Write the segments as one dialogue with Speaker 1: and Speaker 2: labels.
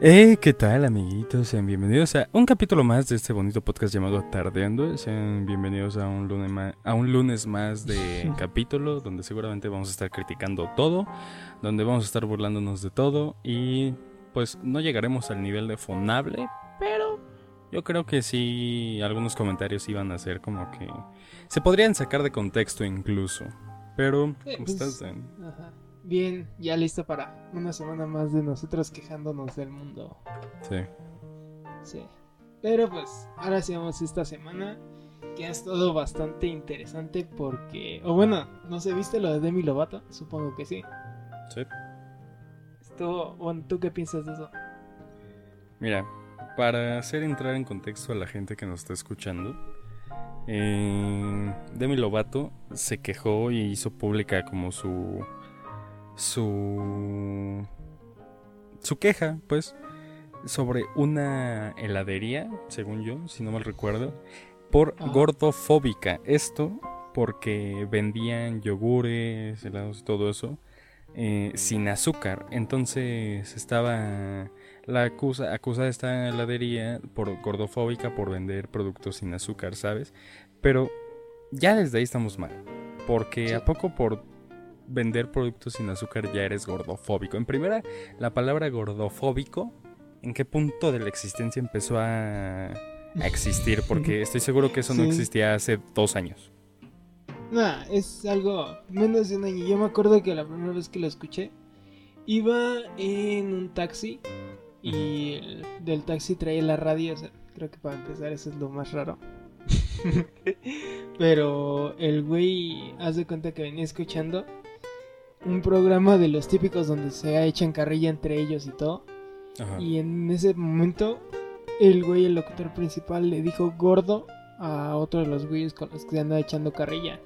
Speaker 1: Hey, ¿qué tal amiguitos? Sean bienvenidos a un capítulo más de este bonito podcast llamado Tardeando. Sean bienvenidos a un lunes más, a un lunes más de capítulo donde seguramente vamos a estar criticando todo, donde vamos a estar burlándonos de todo y pues no llegaremos al nivel de fonable, pero yo creo que sí algunos comentarios iban a ser como que se podrían sacar de contexto incluso. Pero,
Speaker 2: Eh,
Speaker 1: ¿cómo
Speaker 2: pues,
Speaker 1: estás, Dan?
Speaker 2: Ajá. Bien, ya listo para una semana más de nosotros quejándonos del mundo.
Speaker 1: Sí.
Speaker 2: Sí. Pero pues, ahora sí vamos esta semana que ha estado bastante interesante porque... O bueno, no sé, ¿viste lo de Demi Lovato? Supongo que sí.
Speaker 1: Sí.
Speaker 2: Estuvo... Bueno, ¿tú qué piensas de eso?
Speaker 1: Mira, para hacer entrar en contexto a la gente que nos está escuchando, eh, Demi Lovato se quejó y hizo pública como su su su queja, pues, sobre una heladería, según yo, si no mal recuerdo, por gordofóbica. Esto porque vendían yogures, helados y todo eso eh, sin azúcar. Entonces estaba la acusa, acusa a esta heladería por gordofóbica por vender productos sin azúcar, ¿sabes? Pero ya desde ahí estamos mal. Porque
Speaker 2: Sí.
Speaker 1: a poco por vender productos sin azúcar ya eres gordofóbico. En primera, la palabra gordofóbico, ¿en qué punto de la existencia empezó a, a existir? Porque estoy seguro que eso no
Speaker 2: Sí.
Speaker 1: existía hace dos años.
Speaker 2: Nah, es algo menos de un año. Yo me acuerdo que la primera vez que lo escuché, iba en un taxi y el, del taxi traía la radio. o sea, creo que para empezar eso es lo más raro. Pero el güey hace cuenta que venía escuchando un programa de los típicos donde se echan carrilla entre ellos y todo.
Speaker 1: Ajá.
Speaker 2: Y en ese momento, el güey, el locutor principal, le dijo gordo a otro de los güeyes con los que se anda echando carrilla.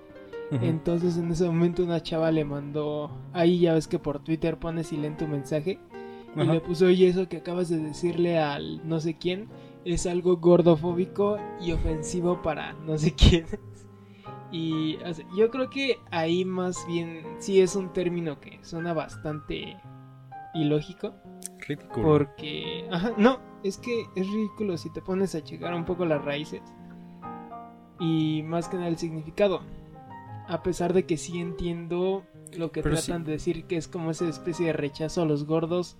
Speaker 2: Entonces en ese momento una chava le mandó, ahí ya ves que por Twitter pones y tu mensaje, y le puso, oye, eso que acabas de decirle al no sé quién es algo gordofóbico y ofensivo para no sé quién. Y o sea, yo creo que ahí más bien sí es un término que suena bastante ilógico.
Speaker 1: Ridículo.
Speaker 2: Porque, ajá, no, es que es ridículo si te pones a checar un poco las raíces y más que nada el significado. A pesar de que sí entiendo lo que
Speaker 1: Pero
Speaker 2: tratan de decir que es como esa especie de rechazo a los gordos.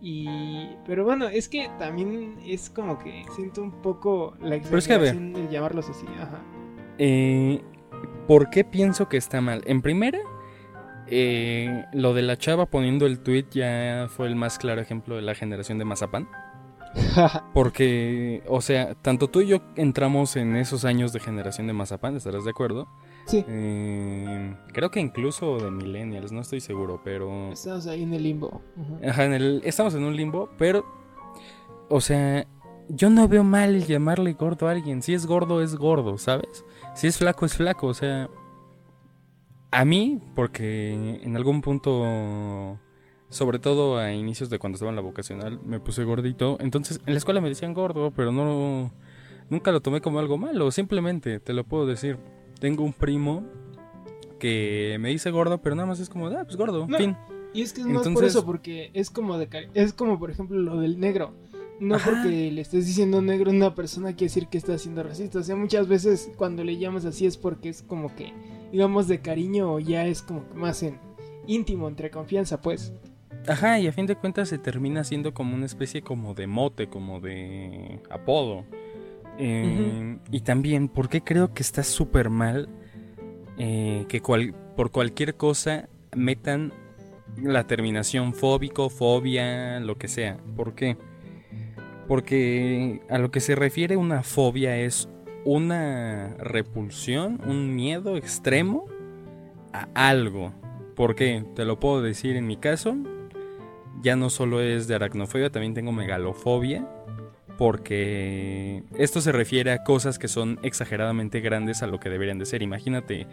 Speaker 2: Y, pero bueno, es que también es como que siento un poco la
Speaker 1: Pero es que, a ver.
Speaker 2: exageración de llamarlos así, ajá.
Speaker 1: Eh, ¿Por qué pienso que está mal? En primera, eh, lo de la chava poniendo el tweet ya fue el más claro ejemplo de la generación de Mazapán. Porque, o sea, tanto tú y yo entramos en esos años de generación de Mazapán, ¿estarás de acuerdo?
Speaker 2: sí,
Speaker 1: Eh, creo que incluso de millennials, no estoy seguro, pero...
Speaker 2: estamos ahí en el limbo.
Speaker 1: Ajá, en el- estamos en un limbo, pero, o sea, yo no veo mal llamarle gordo a alguien. Si es gordo, es gordo, ¿sabes? Si es flaco, es flaco. O sea, a mí, porque en algún punto, sobre todo a inicios de cuando estaba en la vocacional, me puse gordito. Entonces, en la escuela me decían gordo, pero no, nunca lo tomé como algo malo. Simplemente, te lo puedo decir. Tengo un primo que me dice gordo, pero nada más es como, ah, pues gordo,
Speaker 2: No,
Speaker 1: fin.
Speaker 2: Y es que es más por eso, porque es como de es como por ejemplo lo del negro. No
Speaker 1: Ajá.
Speaker 2: porque le estés diciendo negro a una persona quiere decir que está siendo racista. O sea, muchas veces cuando le llamas así es porque es como que, digamos, de cariño o ya es como que más en íntimo, entre confianza, pues.
Speaker 1: Ajá, y a fin de cuentas se termina siendo como una especie como de mote, como de apodo. Eh, Y también, ¿por qué creo que está súper mal eh, que cual- por cualquier cosa metan la terminación fóbico, fobia, lo que sea? ¿Por qué? Porque a lo que se refiere una fobia es una repulsión, un miedo extremo a algo. ¿Por qué? Te lo puedo decir en mi caso. Ya no solo es de aracnofobia, también tengo megalofobia. Porque esto se refiere a cosas que son exageradamente grandes a lo que deberían de ser. Imagínate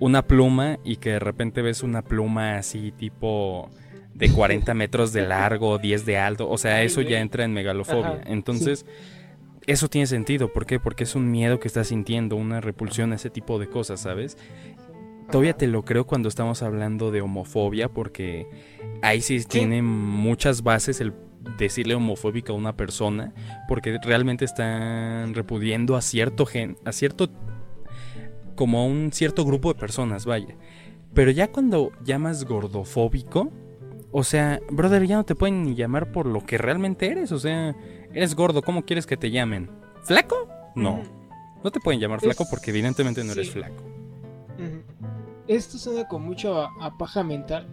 Speaker 1: una pluma y que de repente ves una pluma así tipo de 40 metros de largo, 10 de alto. O sea, eso ya entra en megalofobia. Entonces, eso tiene sentido. ¿Por qué? Porque es un miedo que estás sintiendo, una repulsión a ese tipo de cosas, ¿sabes? Todavía te lo creo cuando estamos hablando de homofobia, porque ahí sí, tiene muchas bases el decirle homofóbica a una persona porque realmente están repudiendo a cierto gen, a cierto como a un cierto grupo de personas, vaya. Pero ya cuando llamas gordofóbico, o sea, brother, ya no te pueden ni llamar por lo que realmente eres, o sea, eres gordo, ¿cómo quieres que te llamen? ¿Flaco? No. No te pueden llamar flaco porque evidentemente no eres flaco.
Speaker 2: Esto suena con mucho a, paja mental.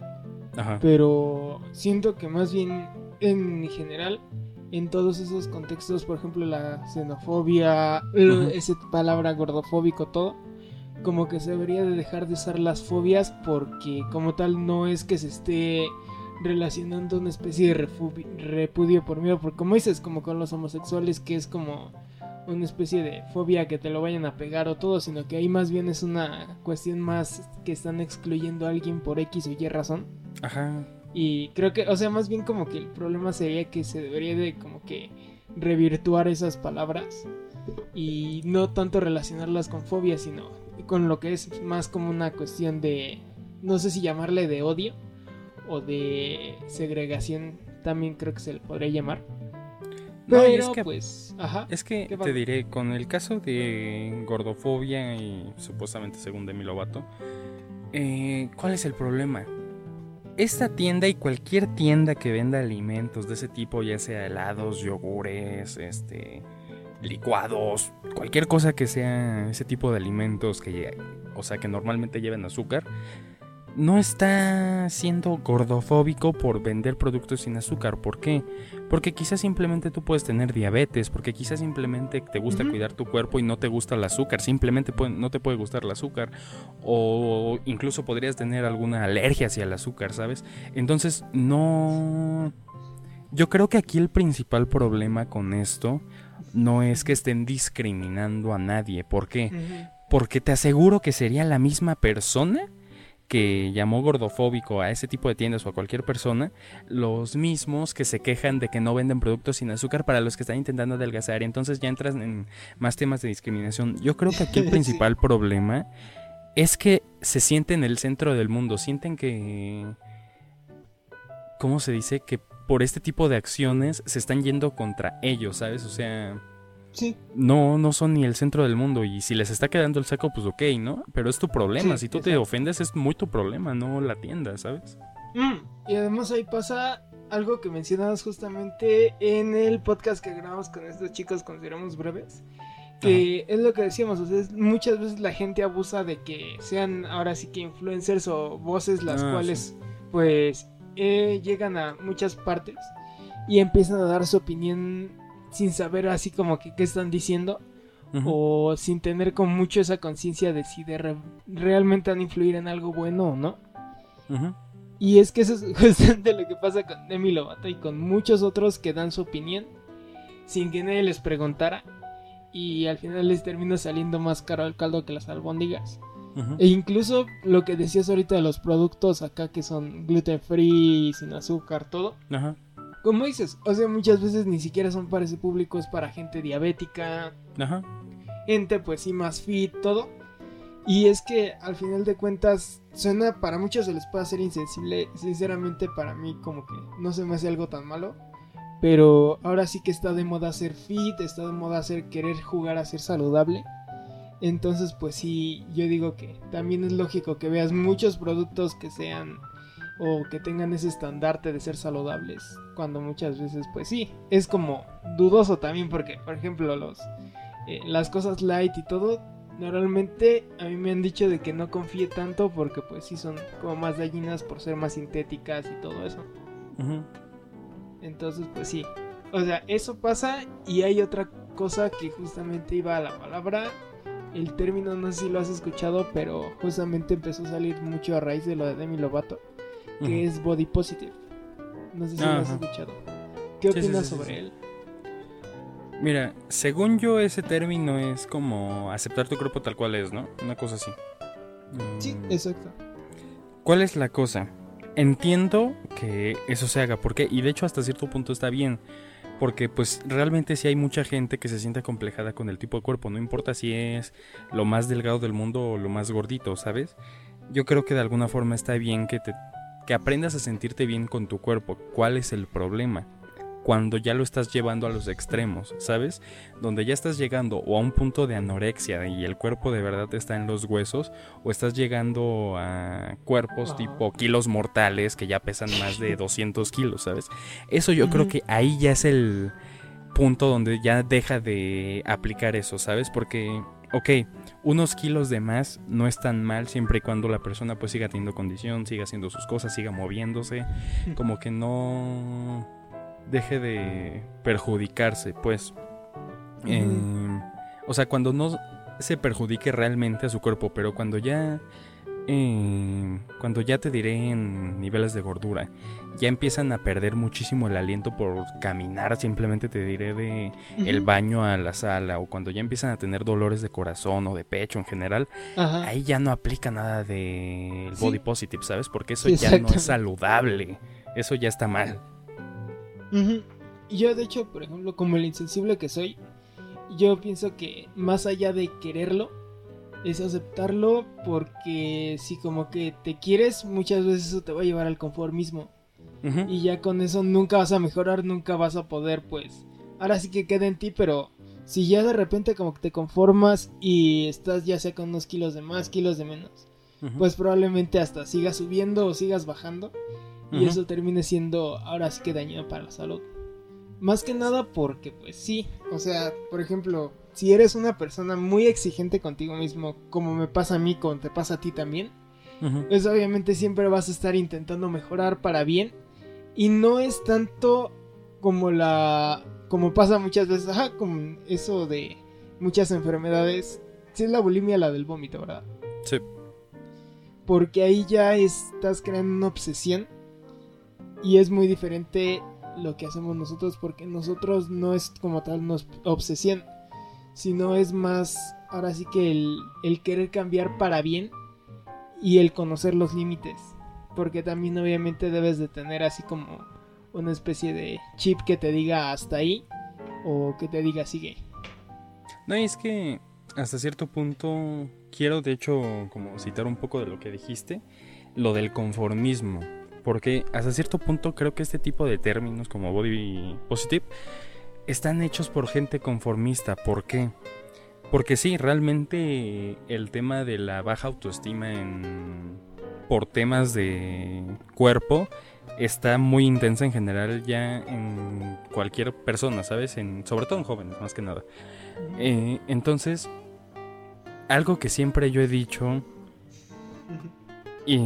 Speaker 2: Pero siento que más bien en general, en todos esos contextos, por ejemplo, la xenofobia, esa palabra gordofóbico, todo, como que se debería de dejar de usar las fobias porque como tal no es que se esté relacionando una especie de repudio por miedo, porque como dices, como con los homosexuales, que es como una especie de fobia que te lo vayan a pegar o todo, sino que ahí más bien es una cuestión más que están excluyendo a alguien por X o Y razón.
Speaker 1: Ajá.
Speaker 2: Y creo que, o sea, más bien como que el problema sería que se debería de como que revirtuar esas palabras y no tanto relacionarlas con fobia, sino con lo que es más como una cuestión de, no sé si llamarle de odio o de segregación, también creo que se le podría llamar.
Speaker 1: Pero es que, pues, ajá, es que te diré, con el caso de gordofobia y supuestamente según Demi Lovato, eh, ¿cuál es el problema? Esta tienda y cualquier tienda que venda alimentos de ese tipo, ya sea helados, yogures, este, licuados, cualquier cosa que sea ese tipo de alimentos que, o sea, que normalmente lleven azúcar, no está siendo gordofóbico por vender productos sin azúcar. ¿Por qué? Porque quizás simplemente tú puedes tener diabetes, porque quizás simplemente te gusta cuidar tu cuerpo y no te gusta el azúcar, simplemente no te puede gustar el azúcar, o incluso podrías tener alguna alergia hacia el azúcar, ¿sabes? Entonces, no... Yo creo que aquí el principal problema con esto no es que estén discriminando a nadie. ¿Por qué? Porque te aseguro que sería la misma persona que llamó gordofóbico a ese tipo de tiendas o a cualquier persona, los mismos que se quejan de que no venden productos sin azúcar para los que están intentando adelgazar. Y entonces ya entras en más temas de discriminación. Yo creo que aquí el principal problema es que se sienten en el centro del mundo, sienten que... ¿Cómo se dice? Que por este tipo de acciones se están yendo contra ellos, ¿sabes? O sea no, no son ni el centro del mundo y si les está quedando el saco, pues ok, ¿no? Pero es tu problema, si tú te ofendes es muy tu problema, no la tienda, ¿sabes?
Speaker 2: Mm, y además ahí pasa algo que mencionabas justamente en el podcast que grabamos con estos chicos, consideramos breves, que es lo que decíamos, o sea, muchas veces la gente abusa de que sean ahora sí que influencers o voces las ah, cuales pues eh, llegan a muchas partes y empiezan a dar su opinión sin saber así como que qué están diciendo o sin tener con mucho esa conciencia de si de realmente van a influir en algo bueno o no. Y es que eso es justamente lo que pasa con Demi Lovato y con muchos otros que dan su opinión sin que nadie les preguntara y al final les termina saliendo más caro el caldo que las albóndigas. E incluso lo que decías ahorita de los productos acá que son gluten free, sin azúcar, todo. Ajá como dices, o sea, muchas veces ni siquiera son para ese público, es para gente diabética, Ajá. gente pues sí más fit, todo. Y es que al final de cuentas, suena para muchos se les puede hacer insensible, sinceramente para mí como que no se me hace algo tan malo. Pero ahora sí que está de moda ser fit, está de moda ser querer jugar a ser saludable. Entonces pues sí, yo digo que también es lógico que veas muchos productos que sean o que tengan ese estandarte de ser saludables cuando muchas veces pues sí es como dudoso también porque por ejemplo los eh, las cosas light y todo normalmente a mí me han dicho de que no confíe tanto porque pues sí son como más dañinas por ser más sintéticas y todo eso. Entonces pues sí o sea eso pasa y hay otra cosa que justamente iba a la palabra el término no sé si lo has escuchado pero justamente empezó a salir mucho a raíz de lo de Demi Lovato que es Body Positive. No sé si lo has escuchado. ¿Qué opinas sobre él?
Speaker 1: Mira, según yo ese término es como aceptar tu cuerpo tal cual es, ¿no? Una cosa así.
Speaker 2: Sí, mm. exacto.
Speaker 1: ¿Cuál es la cosa? Entiendo que eso se haga, porque y de hecho hasta cierto punto está bien, porque pues realmente si hay mucha gente que se siente acomplejada con el tipo de cuerpo, no importa si es lo más delgado del mundo o lo más gordito, ¿sabes? Yo creo que de alguna forma está bien que te que aprendas a sentirte bien con tu cuerpo. ¿Cuál es el problema? cuando ya lo estás llevando a los extremos, ¿sabes? Donde ya estás llegando o a un punto de anorexia y el cuerpo de verdad está en los huesos, o estás llegando a cuerpos tipo kilos mortales que ya pesan más de 200 kilos, ¿sabes? Eso yo creo que ahí ya es el punto donde ya deja de aplicar eso, ¿sabes? Porque, ok, unos kilos de más no es tan mal siempre y cuando la persona pues siga teniendo condición, siga haciendo sus cosas, siga moviéndose, como que no deje de perjudicarse, pues. Em, o sea, cuando no se perjudique realmente a su cuerpo, pero cuando ya eh, cuando ya te diré en niveles de gordura, ya empiezan a perder muchísimo el aliento por caminar, simplemente te diré de el baño a la sala, o cuando ya empiezan a tener dolores de corazón o de pecho en general, ahí ya no aplica nada del body positive, ¿sabes? Porque eso ya no es saludable, eso ya está mal.
Speaker 2: Yo, de hecho, por ejemplo, como el insensible que soy, yo pienso que más allá de quererlo, es aceptarlo porque si como que te quieres, muchas veces eso te va a llevar al conformismo. Y ya con eso nunca vas a mejorar, nunca vas a poder, pues. Ahora sí que queda en ti, pero si ya de repente como que te conformas y estás ya sea con unos kilos de más, kilos de menos, pues probablemente hasta sigas subiendo o sigas bajando. Y eso termine siendo ahora sí que dañino para la salud. Más que nada porque, pues sí, o sea, por ejemplo, si eres una persona muy exigente contigo mismo, como me pasa a mí, como te pasa a ti también, pues obviamente siempre vas a estar intentando mejorar para bien. Y no es tanto como la. como pasa muchas veces, ajá, como eso de muchas enfermedades. Si es la bulimia la del vómito, ¿verdad?
Speaker 1: Sí.
Speaker 2: Porque ahí ya estás creando una obsesión. Y es muy diferente lo que hacemos nosotros porque nosotros no es como tal una obsesión sino es más, ahora sí que el, querer cambiar para bien y el conocer los límites, porque también obviamente debes de tener así como una especie de chip que te diga hasta ahí o que te diga sigue.
Speaker 1: No, es que hasta cierto punto quiero de hecho como citar un poco de lo que dijiste, lo del conformismo, porque hasta cierto punto creo que este tipo de términos como body positive están hechos por gente conformista. ¿Por qué? Porque sí, realmente el tema de la baja autoestima en, por temas de cuerpo está muy intensa en general ya en cualquier persona, ¿sabes? En, sobre todo en jóvenes, más que nada. Eh, entonces, algo que siempre yo he dicho, y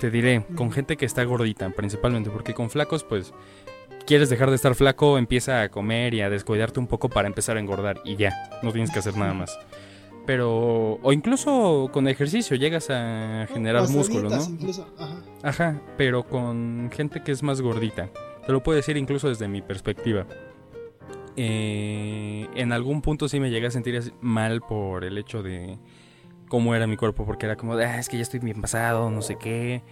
Speaker 1: te diré, con gente que está gordita principalmente, porque con flacos pues quieres dejar de estar flaco, empieza a comer y a descuidarte un poco para empezar a engordar y ya, no tienes que hacer nada más. Pero, o incluso con ejercicio llegas a generar músculo, ¿no? ajá. ajá, pero con gente que es más gordita. Te lo puedo decir incluso desde mi perspectiva. Eh, en algún punto sí me llegué a sentir mal por el hecho de cómo era mi cuerpo, porque era como ah, es que ya estoy bien pasado, no sé qué.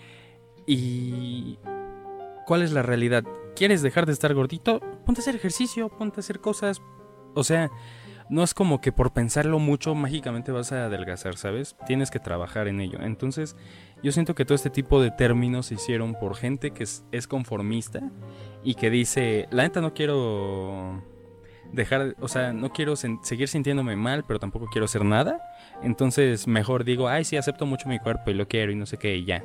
Speaker 1: Y... ¿Cuál es la realidad? Quieres dejar de estar gordito, ponte a hacer ejercicio, ponte a hacer cosas. O sea, no es como que por pensarlo mucho mágicamente vas a adelgazar, ¿sabes? Tienes que trabajar en ello. Entonces, yo siento que todo este tipo de términos se hicieron por gente que es, conformista y que dice, la neta no quiero dejar, o sea, no quiero seguir sintiéndome mal, pero tampoco quiero hacer nada. Entonces, mejor digo, ay, sí, acepto mucho mi cuerpo y lo quiero y no sé qué, y ya.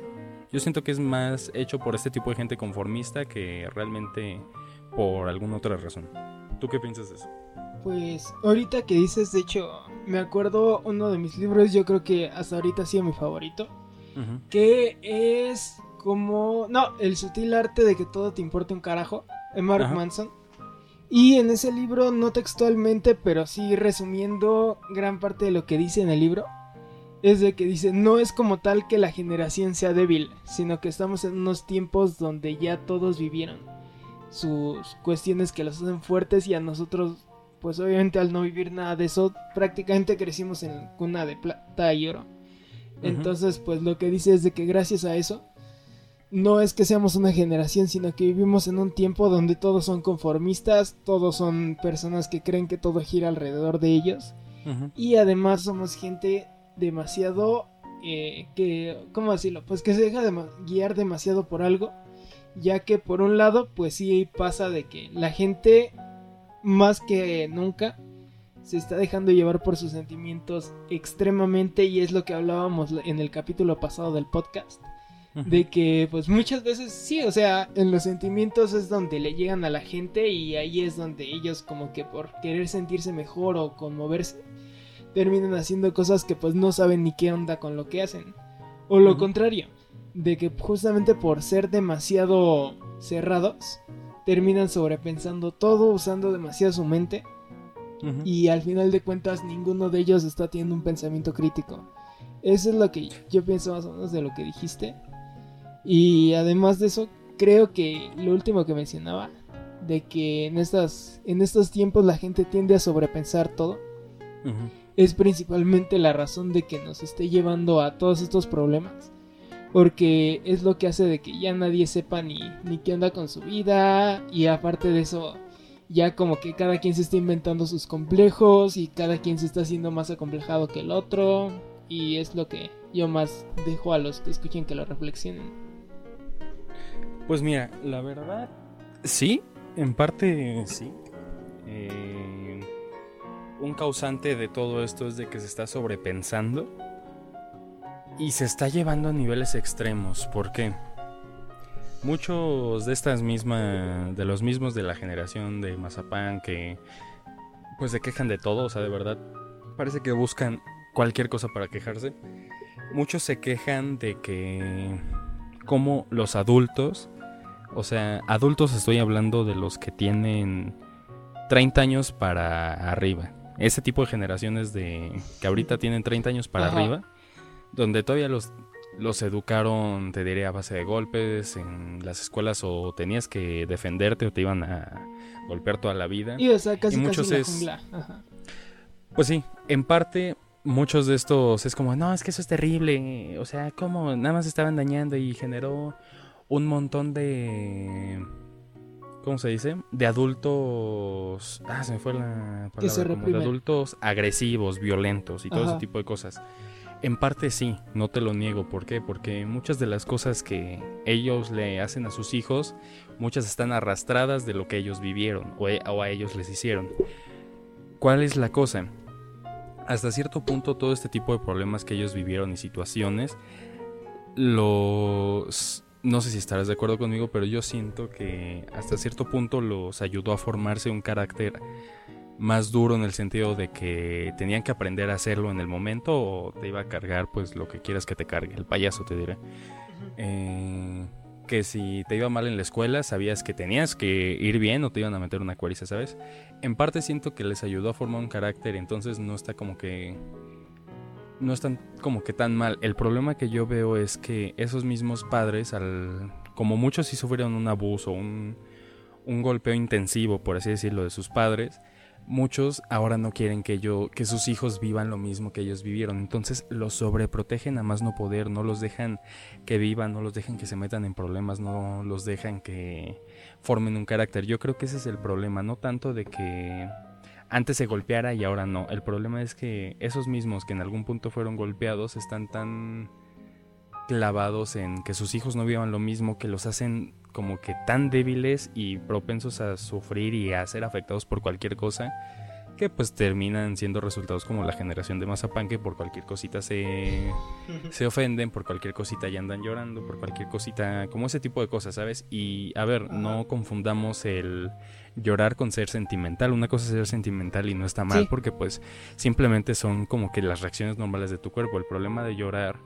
Speaker 1: Yo siento que es más hecho por este tipo de gente conformista que realmente por alguna otra razón. ¿Tú qué piensas de eso?
Speaker 2: Pues ahorita que dices, de hecho, me acuerdo uno de mis libros, yo creo que hasta ahorita ha sido mi favorito, que es como, no, el sutil arte de que todo te importe un carajo, de Mark Manson. Y en ese libro, no textualmente, pero sí resumiendo gran parte de lo que dice en el libro, es de que dice, no es como tal que la generación sea débil, sino que estamos en unos tiempos donde ya todos vivieron sus cuestiones que los hacen fuertes y a nosotros, pues obviamente al no vivir nada de eso, prácticamente crecimos en cuna de plata y oro. Entonces, pues lo que dice es de que gracias a eso, no es que seamos una generación, sino que vivimos en un tiempo donde todos son conformistas, todos son personas que creen que todo gira alrededor de ellos. Y además somos gente demasiado eh, que, ¿cómo decirlo? Pues que se deja de guiar demasiado por algo ya que por un lado, pues sí pasa de que la gente más que nunca se está dejando llevar por sus sentimientos extremadamente y es lo que hablábamos en el capítulo pasado del podcast. De que pues muchas veces sí, o sea, en los sentimientos es donde le llegan a la gente y ahí es donde ellos como que por querer sentirse mejor o conmoverse terminan haciendo cosas que pues no saben ni qué onda con lo que hacen. O lo contrario, de que justamente por ser demasiado cerrados, terminan sobrepensando todo, usando demasiado su mente. Y al final de cuentas ninguno de ellos está teniendo un pensamiento crítico. Eso es lo que yo pienso más o menos de lo que dijiste. Y además de eso, creo que lo último que mencionaba, de que en, estas, en estos tiempos la gente tiende a sobrepensar todo, es principalmente la razón de que nos esté llevando a todos estos problemas porque es lo que hace de que ya nadie sepa ni, ni qué onda con su vida y aparte de eso ya como que cada quien se está inventando sus complejos y cada quien se está haciendo más acomplejado que el otro y es lo que yo más dejo a los que escuchen que lo reflexionen.
Speaker 1: Pues mira, la verdad, sí, en parte sí. Eh, un causante de todo esto es de que se está sobrepensando y se está llevando a niveles extremos. ¿Por qué? Muchos de estas mismas, de los mismos de la generación de Mazapán que pues se quejan de todo, o sea, de verdad, parece que buscan cualquier cosa para quejarse. Muchos se quejan de que como los adultos, o sea, adultos estoy hablando de los que tienen 30 años para arriba. Ese tipo de generaciones de que ahorita tienen 30 años para arriba donde todavía los, los educaron, te diré, a base de golpes en las escuelas o tenías que defenderte o te iban a golpear toda la vida.
Speaker 2: Y, o sea, casi, muchos es...
Speaker 1: Pues sí, en parte muchos de estos es como, no, es que eso es terrible, o sea, como nada más estaban dañando y generó un montón de... ¿Cómo se dice? De adultos... Ah, se me fue la palabra. Como de adultos agresivos, violentos y todo ese tipo de cosas. En parte sí, no te lo niego. ¿Por qué? Porque muchas de las cosas que ellos le hacen a sus hijos, muchas están arrastradas de lo que ellos vivieron o, e, a ellos les hicieron. ¿Cuál es la cosa? Hasta cierto punto todo este tipo de problemas que ellos vivieron y situaciones, los... No sé si estarás de acuerdo conmigo, pero yo siento que hasta cierto punto los ayudó a formarse un carácter más duro en el sentido de que tenían que aprender a hacerlo en el momento o te iba a cargar pues lo que quieras que te cargue, el payaso te diré. Eh, que si te iba mal en la escuela sabías que tenías que ir bien o te iban a meter una cuariza, ¿sabes? En parte siento que les ayudó a formar un carácter, entonces no está como que... No están como que tan mal. El problema que yo veo es que esos mismos padres, al, como muchos sí sufrieron un abuso, un, un golpeo intensivo, por así decirlo, de sus padres, muchos ahora no quieren que yo que sus hijos vivan lo mismo que ellos vivieron entonces los sobreprotegen a más no poder no los dejan que vivan no los dejan que se metan en problemas no los dejan que formen un carácter yo creo que ese es el problema no tanto de que antes se golpeara y ahora no. El problema es que esos mismos que en algún punto fueron golpeados están tan clavados en que sus hijos no vivan lo mismo que los hacen como que tan débiles y propensos a sufrir y a ser afectados por cualquier cosa que pues terminan siendo resultados como la generación de Mazapán que por cualquier cosita se, se ofenden, por cualquier cosita ya andan llorando, por cualquier cosita, como ese tipo de cosas, ¿sabes? Y a ver, no confundamos el llorar con ser sentimental, una cosa es ser sentimental y no está mal porque pues simplemente son como que las reacciones normales de tu cuerpo, el problema de llorar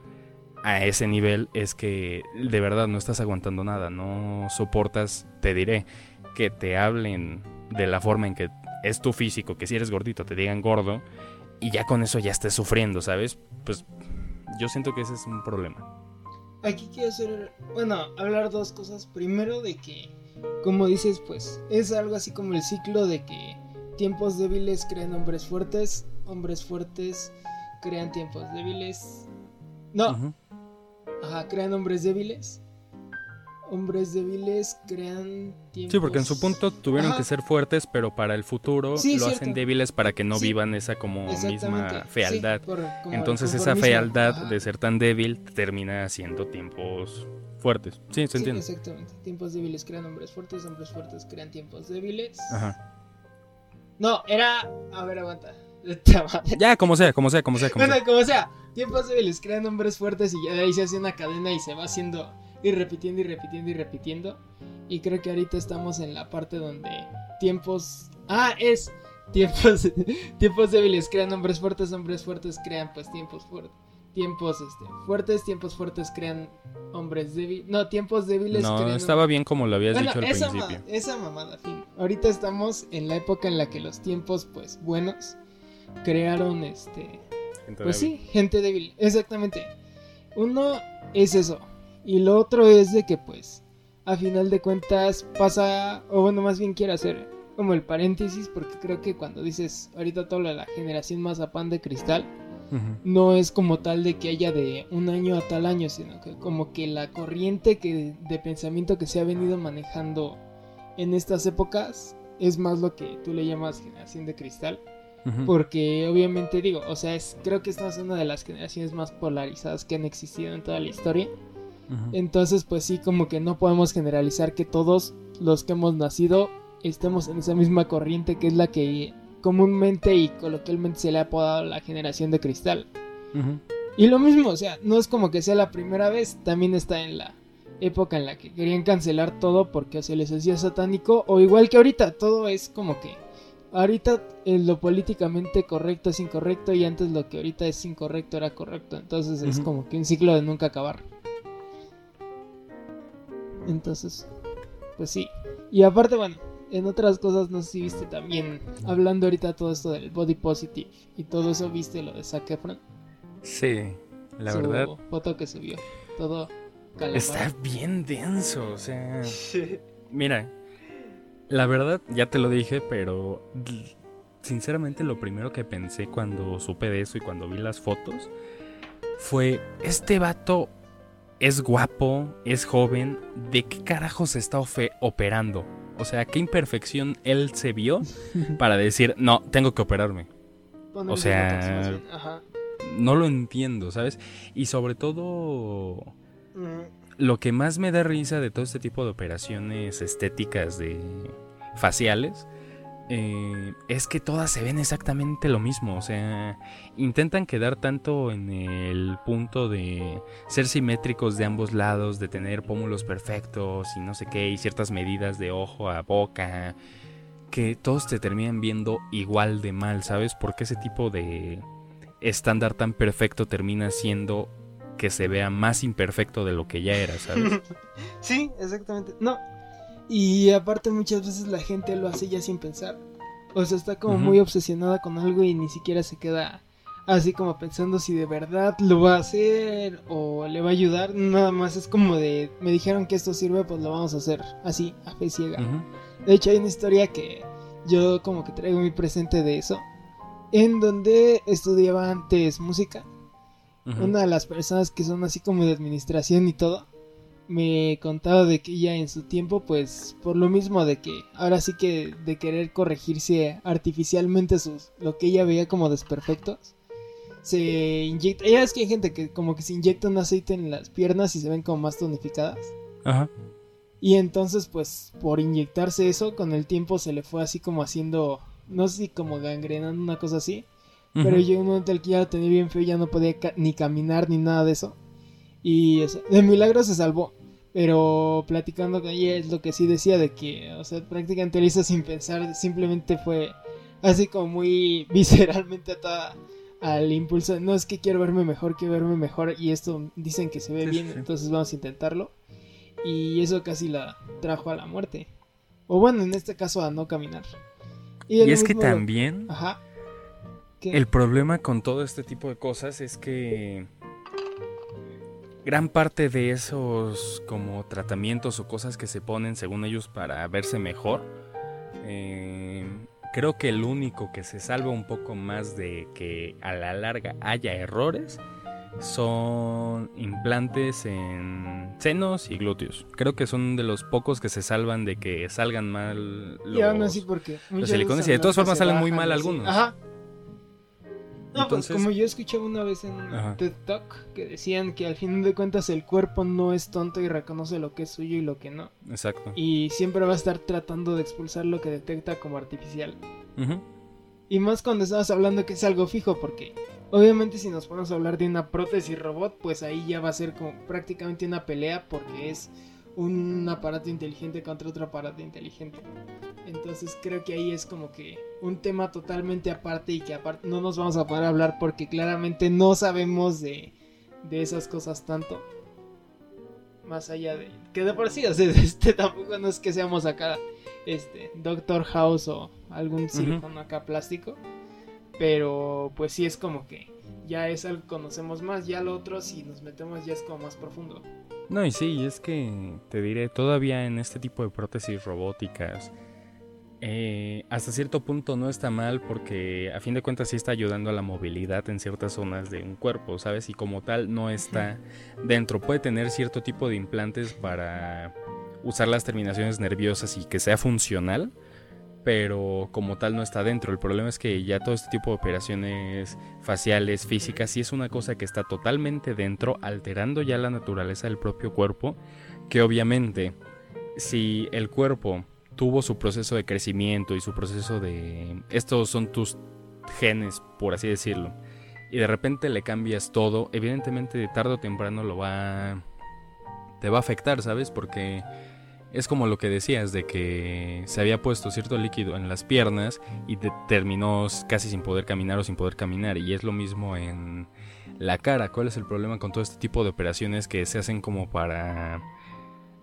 Speaker 1: a ese nivel es que de verdad no estás aguantando nada, no soportas, te diré, que te hablen de la forma en que es tu físico, que si eres gordito te digan gordo y ya con eso ya estés sufriendo, ¿sabes? Pues yo siento que ese es un problema.
Speaker 2: Aquí quiero hacer, bueno, hablar dos cosas. Primero de que, como dices, pues es algo así como el ciclo de que tiempos débiles crean hombres fuertes, hombres fuertes crean tiempos débiles. No, Ajá, crean hombres débiles. Hombres débiles crean tiempos...
Speaker 1: Sí, porque en su punto tuvieron que ser fuertes, pero para el futuro lo hacen débiles para que no vivan esa como misma fealdad. Entonces esa fealdad de ser tan débil termina haciendo tiempos fuertes. Sí, se entiende.
Speaker 2: Exactamente. Tiempos débiles crean hombres fuertes, hombres fuertes crean tiempos débiles. Ajá. No, era... A ver, aguanta.
Speaker 1: ya, como sea, como sea, como sea.
Speaker 2: Como bueno, como sea. Tiempos débiles crean hombres fuertes y ya de ahí se hace una cadena y se va haciendo y repitiendo y repitiendo y repitiendo. Y creo que ahorita estamos en la parte donde tiempos... Ah, es tiempos, tiempos débiles crean hombres fuertes, hombres fuertes crean pues tiempos fuertes. Tiempos este, fuertes, tiempos fuertes crean hombres débiles. No, tiempos débiles
Speaker 1: no, estaba bien como lo habías dicho al
Speaker 2: esa
Speaker 1: principio.
Speaker 2: esa mamada, fin. Ahorita estamos en la época en la que los tiempos pues buenos crearon este... pues sí, gente débil. Exactamente. Uno es eso, y lo otro es de que pues a final de cuentas pasa, o bueno, más bien quiero hacer como el paréntesis porque creo que cuando dices ahorita todo la generación más a pan de cristal, no es como tal de que haya de un año a tal año, sino que como que la corriente que, de pensamiento que se ha venido manejando en estas épocas es más lo que tú le llamas generación de cristal. Porque obviamente digo, o sea, es, creo que esta es una de las generaciones más polarizadas que han existido en toda la historia. Entonces, pues sí, como que no podemos generalizar que todos los que hemos nacido estemos en esa misma corriente que es la que comúnmente y coloquialmente se le ha apodado la generación de cristal. Y lo mismo, o sea, no es como que sea la primera vez, también está en la época en la que querían cancelar todo porque se les hacía satánico, o igual que ahorita, todo es como que ahorita eh, lo políticamente correcto es incorrecto y antes lo que ahorita es incorrecto era correcto, entonces es como que un ciclo de nunca acabar. Entonces, pues sí. Y aparte, bueno, en otras cosas, no sé si viste también, hablando ahorita todo esto del body positive y todo eso, ¿viste lo de Zac Efron?
Speaker 1: Sí, la Su verdad.
Speaker 2: foto que subió, todo
Speaker 1: Está bien denso, o sea. Mira, la verdad, ya te lo dije, pero sinceramente lo primero que pensé cuando supe de eso y cuando vi las fotos fue, este vato es guapo, es joven, ¿de qué carajo se está operando? O sea, ¿qué imperfección él se vio para decir, no, tengo que operarme? o sea, no lo entiendo, ¿sabes? Y sobre todo, lo que más me da risa de todo este tipo de operaciones estéticas de faciales eh, es que todas se ven exactamente lo mismo. O sea, intentan quedar tanto en el punto de ser simétricos de ambos lados, de tener pómulos perfectos y no sé qué, y ciertas medidas de ojo a boca, que todos te terminan viendo igual de mal, ¿sabes? Porque ese tipo de estándar tan perfecto termina siendo que se vea más imperfecto de lo que ya era, ¿sabes?
Speaker 2: sí, exactamente. No, y aparte muchas veces la gente lo hace ya sin pensar. O sea, está como muy obsesionada con algo y ni siquiera se queda así como pensando si de verdad lo va a hacer o le va a ayudar. Nada más es como de, me dijeron que esto sirve, pues lo vamos a hacer así, a fe ciega. De hecho, hay una historia que yo como que traigo muy presente de eso. En donde estudiaba antes música. Una de las personas que son así como de administración y todo me contaba de que ella en su tiempo, pues por lo mismo de que ahora sí que de querer corregirse artificialmente sus lo que ella veía como desperfectos, se inyecta. Ella es que hay gente que como que se inyecta un aceite en las piernas y se ven como más tonificadas. Ajá. Y entonces, pues por inyectarse eso, con el tiempo se le fue así como haciendo, no sé si como gangrenando una cosa así. Pero llegó un momento en el que ya lo tenía bien feo, ya no podía ni caminar ni nada de eso. Y de milagro se salvó. Pero platicando con ella es lo que sí decía de que, o sea, prácticamente lo hizo sin pensar, simplemente fue así como muy visceralmente atada al impulso. No es que quiero verme mejor, quiero verme mejor y esto dicen que se ve bien, entonces vamos a intentarlo. Y eso casi la trajo a la muerte. O bueno, en este caso a no caminar.
Speaker 1: Y, es que también... Ajá. El problema con todo este tipo de cosas es que gran parte de esos como tratamientos o cosas que se ponen según ellos para verse mejor, eh, creo que el único que se salva un poco más de que a la larga haya errores son implantes en senos y glúteos. Creo que son de los pocos que se salvan de que salgan mal
Speaker 2: los, y aún así porque
Speaker 1: los silicones y de todas formas salen muy mal algunos.
Speaker 2: Ajá. No, pues como yo escuché una vez en TED Talk que decían que al fin de cuentas el cuerpo no es tonto y reconoce lo que es suyo y lo que no.
Speaker 1: Exacto.
Speaker 2: Y siempre va a estar tratando de expulsar lo que detecta como artificial. Y más cuando estamos hablando que es algo fijo, porque obviamente si nos ponemos a hablar de una prótesis robot, pues ahí ya va a ser como prácticamente una pelea porque es un aparato inteligente contra otro aparato inteligente. Entonces creo que ahí es como que un tema totalmente aparte y que aparte no nos vamos a poder hablar porque claramente no sabemos de, de esas cosas tanto. Más allá de que de por sí, o sea, este tampoco no es que seamos acá este Doctor House o algún silicón acá plástico. Pero pues sí es como que ya es algo que conocemos más, ya lo otro si nos metemos ya es como más profundo.
Speaker 1: No, y sí, es que te diré, todavía en este tipo de prótesis robóticas, eh, hasta cierto punto no está mal porque a fin de cuentas sí está ayudando a la movilidad en ciertas zonas de un cuerpo, ¿sabes? Y como tal no está dentro. Puede tener cierto tipo de implantes para usar las terminaciones nerviosas y que sea funcional, pero como tal no está dentro. El problema es que ya todo este tipo de operaciones faciales, físicas, sí es una cosa que está totalmente dentro, alterando ya la naturaleza del propio cuerpo, que obviamente si el cuerpo tuvo su proceso de crecimiento y su proceso de... Estos son tus genes, por así decirlo. Y de repente le cambias todo, evidentemente de tarde o temprano lo va... Te va a afectar, ¿sabes? Porque es como lo que decías, de que se había puesto cierto líquido en las piernas y terminó casi sin poder caminar o sin poder caminar. Y es lo mismo en la cara. ¿Cuál es el problema con todo este tipo de operaciones que se hacen como para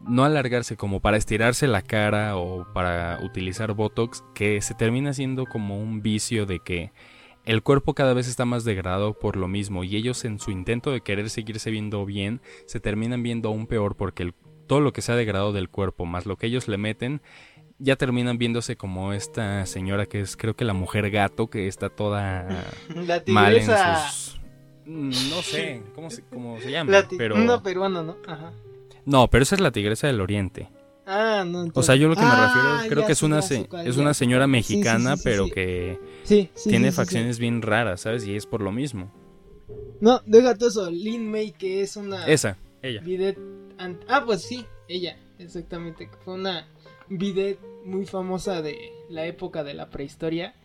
Speaker 1: no alargarse, como para estirarse la cara o para utilizar Botox, que se termina siendo como un vicio de que el cuerpo cada vez está más degradado por lo mismo y ellos en su intento de querer seguirse viendo bien se terminan viendo aún peor porque el todo lo que se ha degradado del cuerpo, más lo que ellos le meten, ya terminan viéndose como esta señora que es creo que la mujer gato, que está toda mal en sus... Mm, no sé cómo se, cómo se llama, pero...
Speaker 2: No, peruana, ¿no? Ajá.
Speaker 1: No, pero esa es la tigresa del oriente.
Speaker 2: Ah, no.
Speaker 1: O sea, yo lo que me ah, refiero creo que es una es una señora mexicana, pero que tiene facciones bien raras, ¿sabes? Y es por lo mismo.
Speaker 2: No, déjate eso, Lin May que es una
Speaker 1: Esa, ella.
Speaker 2: Ah, pues sí, ella, exactamente. Fue una bidet muy famosa de la época de la prehistoria.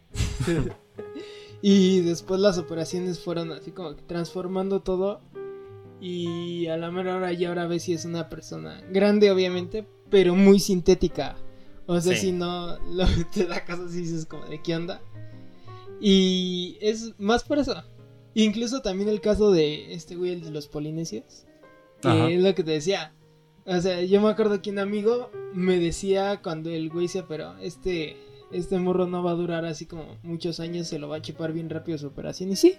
Speaker 2: y después las operaciones fueron así como transformando todo. Y a la mera hora ya ahora ves si es una persona grande, obviamente, pero muy sintética. O sea, si no lo, te da caso si dices como de qué onda. Y es más por eso. Incluso también el caso de este güey, el de los polinesios. Que es lo que te decía. O sea, yo me acuerdo que un amigo me decía cuando el güey se pero este, este morro no va a durar así como muchos años, se lo va a chupar bien rápido su operación. Y sí.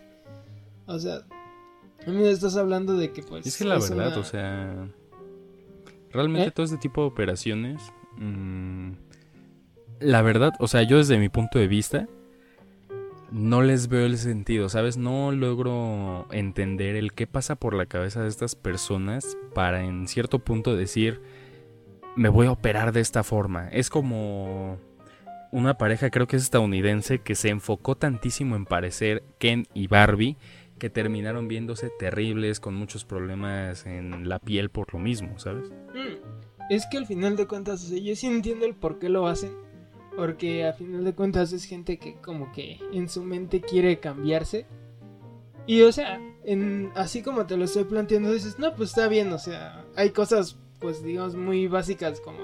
Speaker 2: O sea, a mí me estás hablando de que pues...
Speaker 1: Es que la verdad, o sea... Realmente ¿Eh? todo este tipo de operaciones... Mm, la verdad, o sea, yo desde mi punto de vista no les veo el sentido, ¿sabes? No logro entender el qué pasa por la cabeza de estas personas para en cierto punto decir, me voy a operar de esta forma. Es como una pareja, creo que es estadounidense, que se enfocó tantísimo en parecer Ken y Barbie, que terminaron viéndose terribles, con muchos problemas en la piel por lo mismo, ¿sabes?
Speaker 2: Es que al final de cuentas, yo sí entiendo el por qué lo hacen porque a final de cuentas es gente que como que en su mente quiere cambiarse. Y o sea, en, así como te lo estoy planteando, dices, no, pues está bien, o sea, hay cosas pues digamos muy básicas como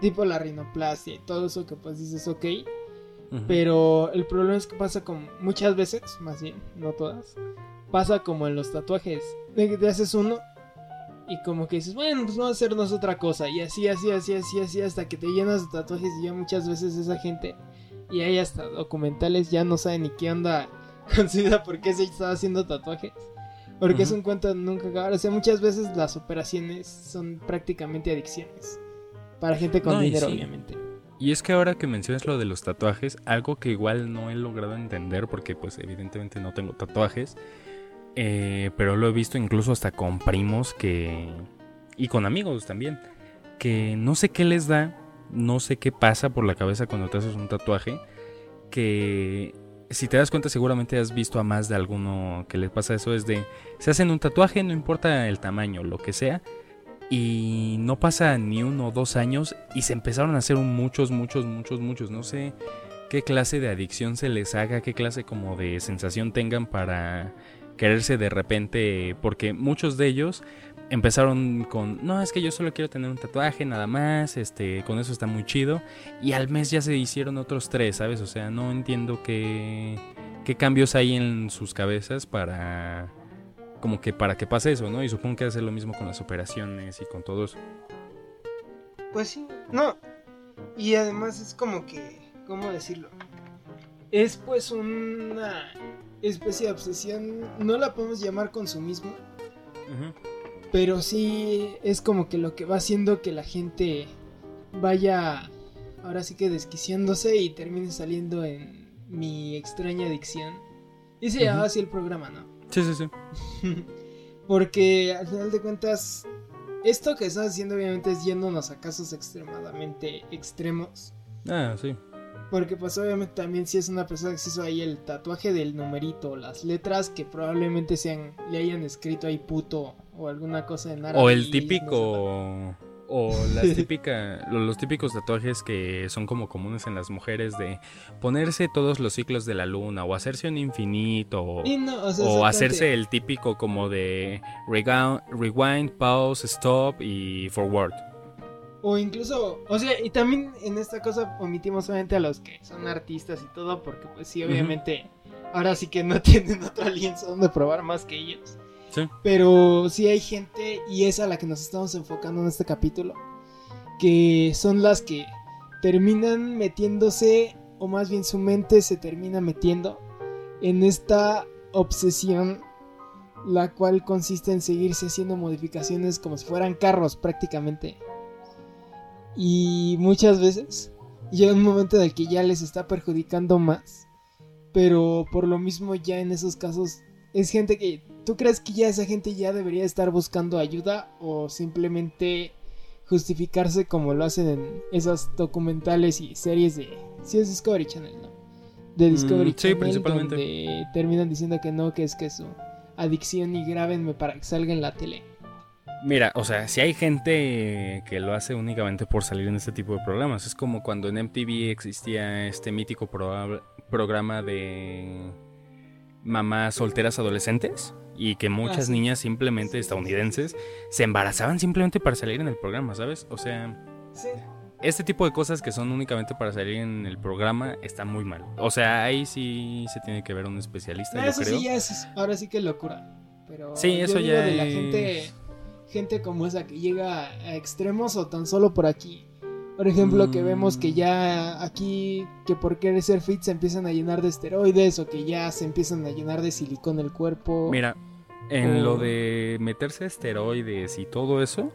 Speaker 2: tipo la rinoplastia y todo eso que pues dices, ok. Pero el problema es que pasa como muchas veces, más bien, no todas, pasa como en los tatuajes. De, te haces uno y como que dices, bueno, pues vamos a hacernos otra cosa. Y así, así, así, así, así, hasta que te llenas de tatuajes. Y ya muchas veces esa gente, y hay hasta documentales, ya no saben ni qué onda con su vida, por qué se estaba haciendo tatuajes. Porque es un cuento nunca acabar. O sea, muchas veces las operaciones son prácticamente adicciones. Para gente con dinero, obviamente.
Speaker 1: Y es que ahora que mencionas lo de los tatuajes, algo que igual no he logrado entender, porque pues evidentemente no tengo tatuajes Eh, pero lo he visto incluso hasta con primos que... Y con amigos también. Que no sé qué les da, no sé qué pasa por la cabeza cuando te haces un tatuaje. Que si te das cuenta seguramente has visto a más de alguno que les pasa eso. Es de... Se hacen un tatuaje, no importa el tamaño, lo que sea. Y no pasa ni uno o dos años y se empezaron a hacer muchos, muchos, muchos, muchos. No sé qué clase de adicción se les haga, qué clase como de sensación tengan para quererse de repente, porque muchos de ellos empezaron con, no, es que yo solo quiero tener un tatuaje nada más, este, con eso está muy chido, y al mes ya se hicieron otros tres, ¿sabes? O sea, no entiendo qué, qué cambios hay en sus cabezas para, como que para que pase eso, ¿no? Y supongo que hace lo mismo con las operaciones y con todo eso.
Speaker 2: Pues sí, no, y además es como que ¿cómo decirlo? Es pues una especie de obsesión, no la podemos llamar consumismo, pero sí es como que lo que va haciendo que la gente vaya ahora sí que desquiciándose y termine saliendo en mi extraña adicción. Y se llama así el programa, ¿no?
Speaker 1: Sí, sí, sí.
Speaker 2: Porque al final de cuentas, esto que estás haciendo obviamente es yéndonos a casos extremadamente extremos.
Speaker 1: Ah, sí.
Speaker 2: Porque pues obviamente también si es una persona que se hizo ahí el tatuaje del numerito, las letras que probablemente sean, le hayan escrito ahí puto o alguna cosa en árabe.
Speaker 1: O el típico... o las típica, los, típicos tatuajes que son como comunes en las mujeres de ponerse todos los ciclos de la luna o hacerse un infinito o, hacerse el típico como de rewind, pause, stop y forward.
Speaker 2: O incluso, o sea, y también en esta cosa omitimos solamente a los que son artistas y todo, porque pues sí, obviamente, ahora sí que no tienen otro lienzo donde probar más que ellos. Sí. Pero sí hay gente, y es a la que nos estamos enfocando en este capítulo, que son las que terminan metiéndose, o más bien su mente se termina metiendo en esta obsesión, la cual consiste en seguirse haciendo modificaciones como si fueran carros prácticamente y muchas veces llega un momento en el que ya les está perjudicando más. Pero por lo mismo ya en esos casos es gente que... ¿Tú crees que ya esa gente ya debería estar buscando ayuda o simplemente justificarse como lo hacen en esas documentales y series de... Si es Discovery Channel, ¿no? De mm, Discovery Channel. principalmente. Donde terminan diciendo que no, que es que su adicción y grábenme para que salga en la tele.
Speaker 1: Mira, o sea, si hay gente que lo hace únicamente por salir en este tipo de programas, es como cuando en MTV existía este mítico programa de mamás solteras adolescentes y que muchas niñas simplemente estadounidenses se embarazaban simplemente para salir en el programa, ¿sabes? O sea, este tipo de cosas que son únicamente para salir en el programa está muy mal. O sea, ahí sí se tiene que ver un especialista.
Speaker 2: eso
Speaker 1: sí,
Speaker 2: es, ahora sí que locura. Pero
Speaker 1: sí, eso ya
Speaker 2: de la gente gente como esa que llega a extremos o tan solo por aquí. Por ejemplo, que vemos que ya aquí, que por querer ser fit se empiezan a llenar de esteroides o que ya se empiezan a llenar de silicón el cuerpo.
Speaker 1: Mira, en lo de meterse esteroides y todo eso,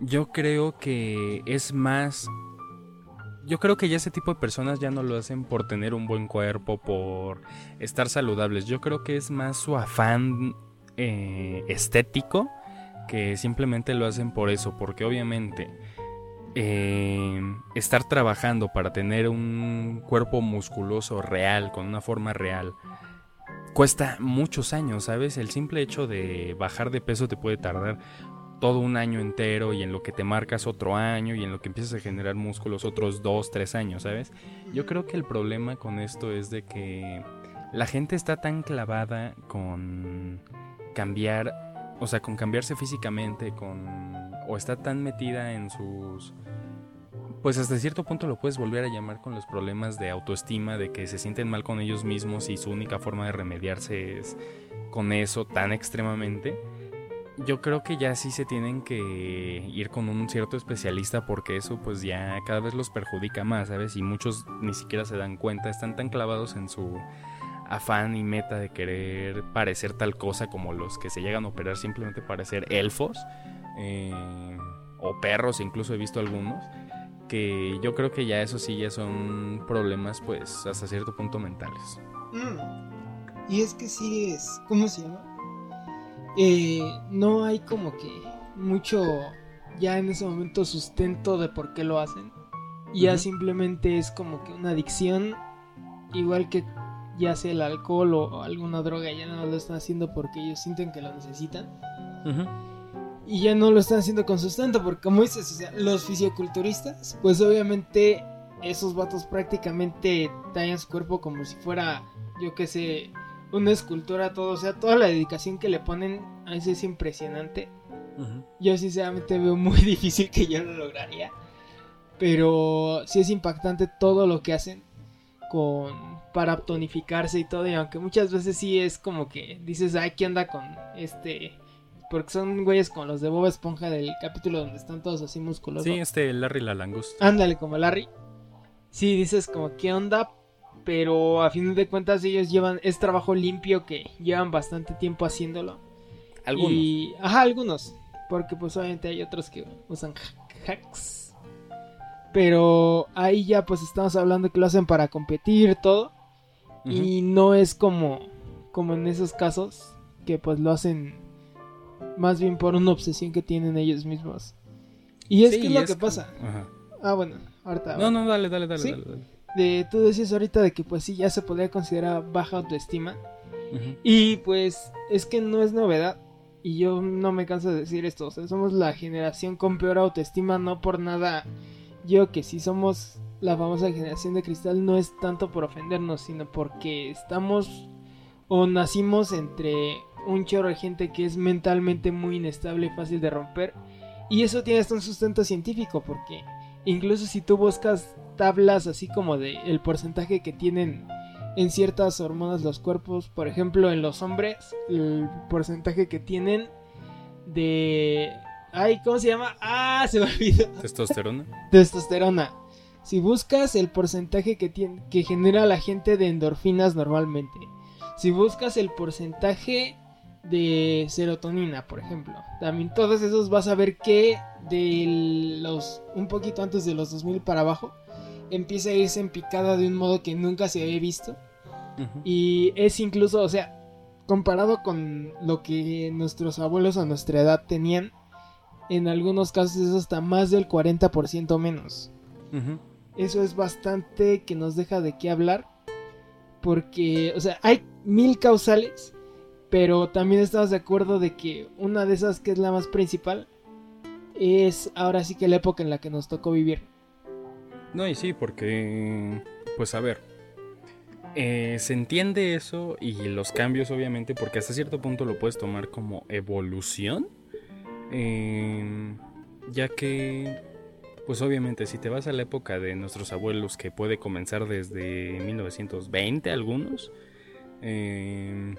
Speaker 1: yo creo que es más... Yo creo que ya ese tipo de personas ya no lo hacen por tener un buen cuerpo, por estar saludables. Yo creo que es más su afán eh, estético que simplemente lo hacen por eso, porque obviamente eh, estar trabajando para tener un cuerpo musculoso real, con una forma real, cuesta muchos años, ¿sabes? El simple hecho de bajar de peso te puede tardar todo un año entero y en lo que te marcas otro año y en lo que empiezas a generar músculos otros dos, tres años, ¿sabes? Yo creo que el problema con esto es de que la gente está tan clavada con cambiar o sea, con cambiarse físicamente, con o está tan metida en sus pues hasta cierto punto lo puedes volver a llamar con los problemas de autoestima, de que se sienten mal con ellos mismos y su única forma de remediarse es con eso tan extremadamente. Yo creo que ya sí se tienen que ir con un cierto especialista porque eso pues ya cada vez los perjudica más, ¿sabes? Y muchos ni siquiera se dan cuenta, están tan clavados en su afán y meta de querer parecer tal cosa como los que se llegan a operar simplemente para ser elfos eh, o perros, incluso he visto algunos, que yo creo que ya eso sí ya son problemas pues hasta cierto punto mentales.
Speaker 2: Mm. Y es que sí es, ¿cómo se llama? Eh, no hay como que mucho ya en ese momento sustento de por qué lo hacen. Ya simplemente es como que una adicción, igual que ya sea el alcohol o alguna droga, ya no lo están haciendo porque ellos sienten que lo necesitan. Y ya no lo están haciendo con sustento, porque como dices, los fisioculturistas, pues obviamente esos vatos prácticamente tallan su cuerpo como si fuera, yo que sé, una escultura, todo, o sea, toda la dedicación que le ponen a veces es impresionante. Yo sinceramente veo muy difícil que yo lo lograría. Pero sí es impactante todo lo que hacen con para tonificarse y todo. Y aunque muchas veces sí es como que dices, ay, ¿qué onda con este? Porque son güeyes como los de Boba Esponja del capítulo donde están todos así musculosos.
Speaker 1: Sí, este Larry la langosta.
Speaker 2: Ándale, como Larry. Sí, dices como, ¿qué onda? Pero a fin de cuentas ellos llevan, es trabajo limpio que llevan bastante tiempo haciéndolo.
Speaker 1: Algunos.
Speaker 2: Y, ajá, algunos. Porque pues obviamente hay otros que usan hacks. Pero ahí ya pues estamos hablando que lo hacen para competir, todo. Y no es como, como en esos casos que pues lo hacen más bien por una obsesión que tienen ellos mismos. Y es que es lo que pasa. Ah, bueno, ahorita.
Speaker 1: No, no, dale, dale, dale, dale,
Speaker 2: De, tú decías ahorita de que pues sí, ya se podría considerar baja autoestima. Y pues es que no es novedad. Y yo no me canso de decir esto, o sea, somos la generación con peor autoestima, no por nada. Yo que si somos la famosa generación de cristal no es tanto por ofendernos, sino porque estamos o nacimos entre un chorro de gente que es mentalmente muy inestable y fácil de romper. Y eso tiene hasta un sustento científico, porque incluso si tú buscas tablas así como de el porcentaje que tienen en ciertas hormonas los cuerpos. Por ejemplo, en los hombres, el porcentaje que tienen de... Ay, ¿cómo se llama? Ah, se me olvidó.
Speaker 1: Testosterona.
Speaker 2: Testosterona. Si buscas el porcentaje que, tiene, que genera la gente de endorfinas normalmente. Si buscas el porcentaje de serotonina, por ejemplo. También todos esos vas a ver que de los un poquito antes de los 2000 para abajo empieza a irse en picada de un modo que nunca se había visto. Y es incluso, o sea, comparado con lo que nuestros abuelos a nuestra edad tenían, en algunos casos es hasta más del 40% menos. Eso es bastante que nos deja de qué hablar. Porque, o sea, hay mil causales, pero también estamos de acuerdo de que una de esas que es la más principal es ahora sí que la época en la que nos tocó vivir.
Speaker 1: No, y sí, porque, pues a ver, eh, se entiende eso y los cambios obviamente porque hasta cierto punto lo puedes tomar como evolución. Em, ya que, pues obviamente si te vas a la época de nuestros abuelos que puede comenzar desde 1920 algunos, em,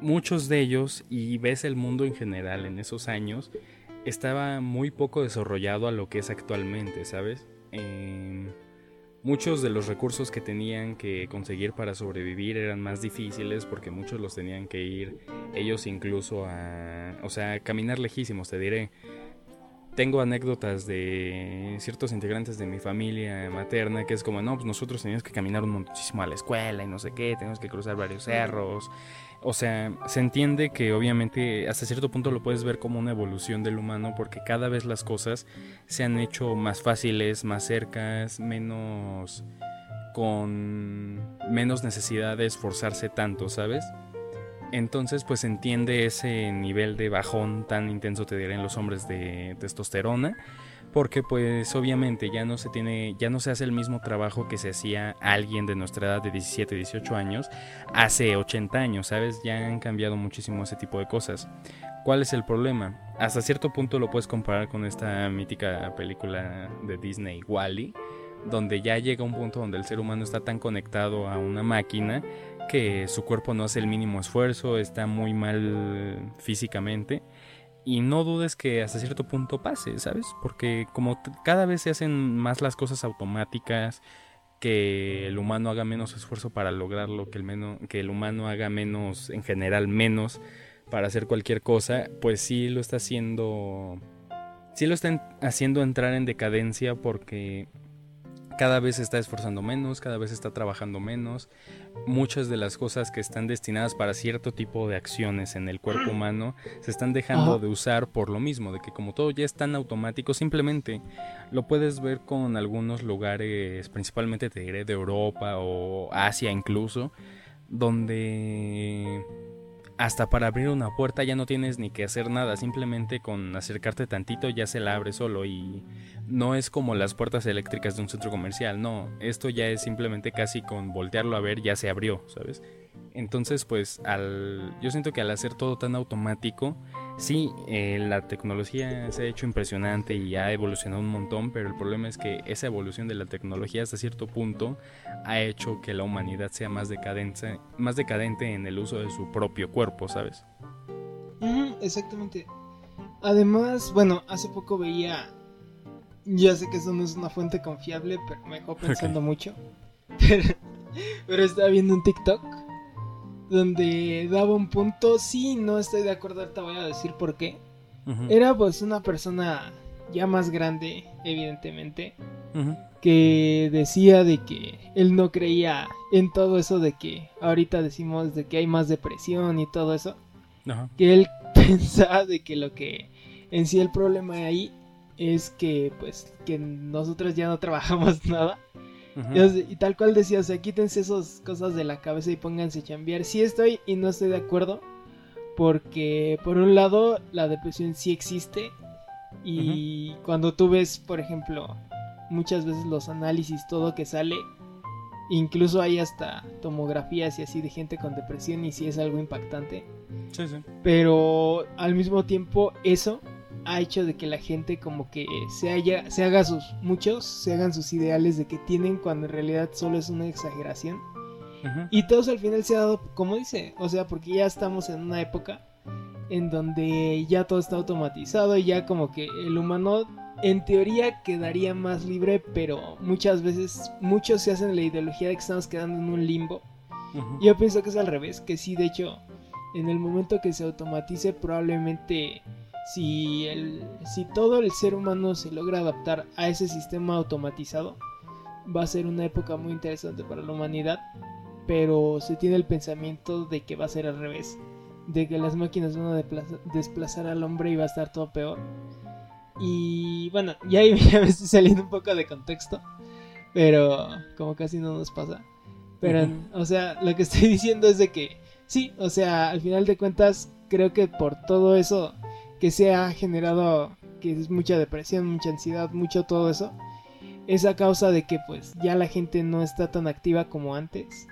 Speaker 1: muchos de ellos y ves el mundo en general en esos años, estaba muy poco desarrollado a lo que es actualmente, ¿sabes? Em, Muchos de los recursos que tenían que conseguir para sobrevivir eran más difíciles porque muchos los tenían que ir ellos incluso a, o sea, caminar lejísimos, te diré. Tengo anécdotas de ciertos integrantes de mi familia materna que es como, no, pues nosotros teníamos que caminar muchísimo a la escuela y no sé qué, tenemos que cruzar varios cerros, o sea, se entiende que obviamente hasta cierto punto lo puedes ver como una evolución del humano porque cada vez las cosas se han hecho más fáciles, más cercas, menos con menos necesidad de esforzarse tanto, ¿sabes? Entonces, pues entiende ese nivel de bajón tan intenso, te diré, en los hombres de testosterona porque pues obviamente ya no se tiene, ya no se hace el mismo trabajo que se hacía alguien de nuestra edad de 17, 18 años hace 80 años, ¿sabes? Ya han cambiado muchísimo ese tipo de cosas. ¿Cuál es el problema? Hasta cierto punto lo puedes comparar con esta mítica película de Disney, Wally, donde ya llega un punto donde el ser humano está tan conectado a una máquina que su cuerpo no hace el mínimo esfuerzo, está muy mal físicamente y no dudes que hasta cierto punto pase, ¿sabes? Porque como cada vez se hacen más las cosas automáticas, que el humano haga menos esfuerzo para lograrlo, que el, menos, que el humano haga menos, en general menos, para hacer cualquier cosa, pues sí lo está haciendo, sí lo está haciendo entrar en decadencia porque cada vez se está esforzando menos, cada vez está trabajando menos. Muchas de las cosas que están destinadas para cierto tipo de acciones en el cuerpo humano se están dejando de usar por lo mismo, de que como todo ya es tan automático, simplemente lo puedes ver con algunos lugares, principalmente te diré de Europa o Asia incluso, donde hasta para abrir una puerta ya no tienes ni que hacer nada, simplemente con acercarte tantito ya se la abre solo y no es como las puertas eléctricas de un centro comercial, no, esto ya es simplemente casi con voltearlo a ver ya se abrió, ¿sabes? Entonces, pues, al, yo siento que al hacer todo tan automático, sí, eh, la tecnología se ha hecho impresionante y ha evolucionado un montón, pero el problema es que esa evolución de la tecnología hasta cierto punto ha hecho que la humanidad sea más decadente, más decadente en el uso de su propio cuerpo, ¿sabes?
Speaker 2: exactamente. Además, bueno, hace poco veía, ya sé que eso no es una fuente confiable, pero me dejó pensando mucho. Pero, pero estaba viendo un TikTok donde daba un punto, sí, no estoy de acuerdo, te voy a decir por qué. Era pues una persona ya más grande, evidentemente, que decía de que él no creía en todo eso de que ahorita decimos de que hay más depresión y todo eso. Que él pensaba de que lo que en sí el problema ahí es que pues que nosotros ya no trabajamos nada y, tal cual decía, o sea, quítense esas cosas de la cabeza y pónganse a chambear. Sí estoy y no estoy de acuerdo. Porque por un lado la depresión sí existe. Y cuando tú ves, por ejemplo, muchas veces los análisis, todo que sale, incluso hay hasta tomografías y así de gente con depresión y sí es algo impactante. Sí, sí. Pero al mismo tiempo eso ha hecho de que la gente como que se, haya, se haga sus, muchos se hagan sus ideales de que tienen cuando en realidad solo es una exageración. Y todos al final se ha dado, como dice, o sea, porque ya estamos en una época en donde ya todo está automatizado y ya como que el humano en teoría quedaría más libre, pero muchas veces muchos se hacen la ideología de que estamos quedando en un limbo. Yo pienso que es al revés, que sí, de hecho, en el momento que se automatice probablemente si, el, si todo el ser humano se logra adaptar a ese sistema automatizado, va a ser una época muy interesante para la humanidad, pero se tiene el pensamiento de que va a ser al revés, de que las máquinas van a desplazar al hombre y va a estar todo peor. Y bueno, ya, ya me estoy saliendo un poco de contexto, pero como casi no nos pasa. Pero, o sea, lo que estoy diciendo es de que, sí, o sea, al final de cuentas, creo que por todo eso que se ha generado, que es mucha depresión, mucha ansiedad, mucho todo eso, es a causa de que pues ya la gente no está tan activa como antes.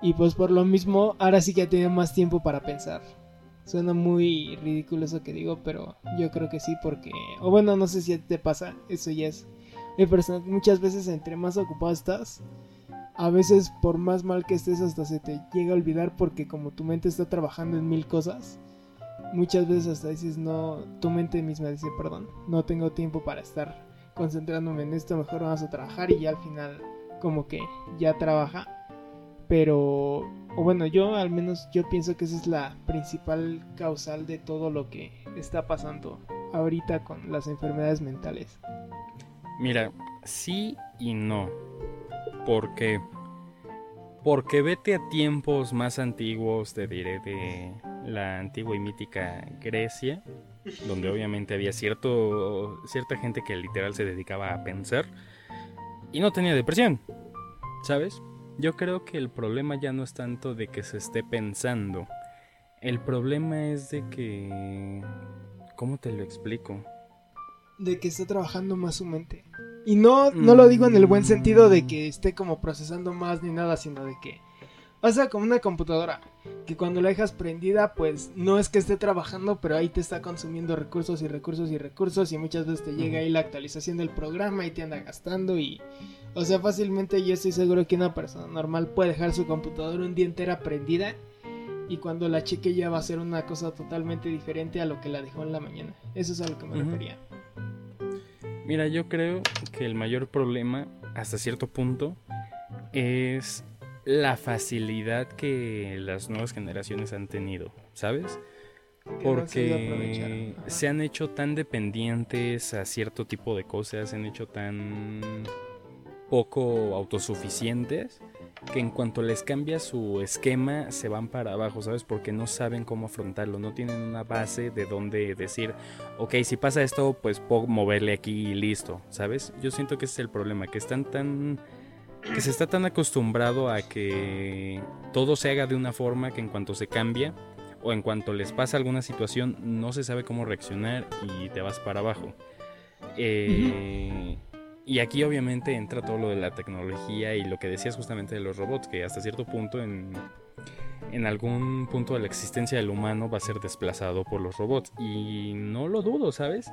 Speaker 2: Y pues por lo mismo, ahora sí que ha tenido más tiempo para pensar. Suena muy ridículo eso que digo, pero yo creo que sí, porque. O bueno, no sé si te pasa, eso ya es. muchas veces, entre más ocupado estás, a veces por más mal que estés, hasta se te llega a olvidar, porque como tu mente está trabajando en mil cosas, muchas veces hasta dices, no, tu mente misma dice, perdón, no tengo tiempo para estar concentrándome en esto, mejor vamos a trabajar y ya al final como que ya trabaja. Pero, o bueno, yo al menos yo pienso que esa es la principal causal de todo lo que está pasando ahorita con las enfermedades mentales.
Speaker 1: Mira, sí y no. Porque porque vete a tiempos más antiguos, te diré, de la antigua y mítica Grecia, donde obviamente había cierto, cierta gente que literal se dedicaba a pensar y no tenía depresión, ¿sabes? Yo creo que el problema ya no es tanto de que se esté pensando, el problema es de que... ¿Cómo te lo explico?
Speaker 2: De que está trabajando más su mente. Y no, no lo digo en el buen sentido de que esté como procesando más ni nada, sino de que pasa como una computadora que cuando la dejas prendida, pues no es que esté trabajando, pero ahí te está consumiendo recursos y recursos y recursos y muchas veces te llega ahí la actualización del programa y te anda gastando y o sea, fácilmente yo estoy seguro que una persona normal puede dejar su computadora un día entera prendida y cuando la cheque ya va a ser una cosa totalmente diferente a lo que la dejó en la mañana. Eso es a lo que me refería.
Speaker 1: Mira, yo creo que el mayor problema, hasta cierto punto, es la facilidad que las nuevas generaciones han tenido, ¿sabes? Porque se han hecho tan dependientes a cierto tipo de cosas, se han hecho tan poco autosuficientes que en cuanto les cambia su esquema se van para abajo, ¿sabes? Porque no saben cómo afrontarlo, no tienen una base de donde decir, ok, si pasa esto, pues puedo moverle aquí y listo, ¿sabes? Yo siento que ese es el problema, que están tan... que se está tan acostumbrado a que todo se haga de una forma que en cuanto se cambia o en cuanto les pasa alguna situación no se sabe cómo reaccionar y te vas para abajo. Eh, y aquí obviamente entra todo lo de la tecnología y lo que decías justamente de los robots, que hasta cierto punto en, en algún punto de la existencia del humano va a ser desplazado por los robots. Y no lo dudo, ¿sabes?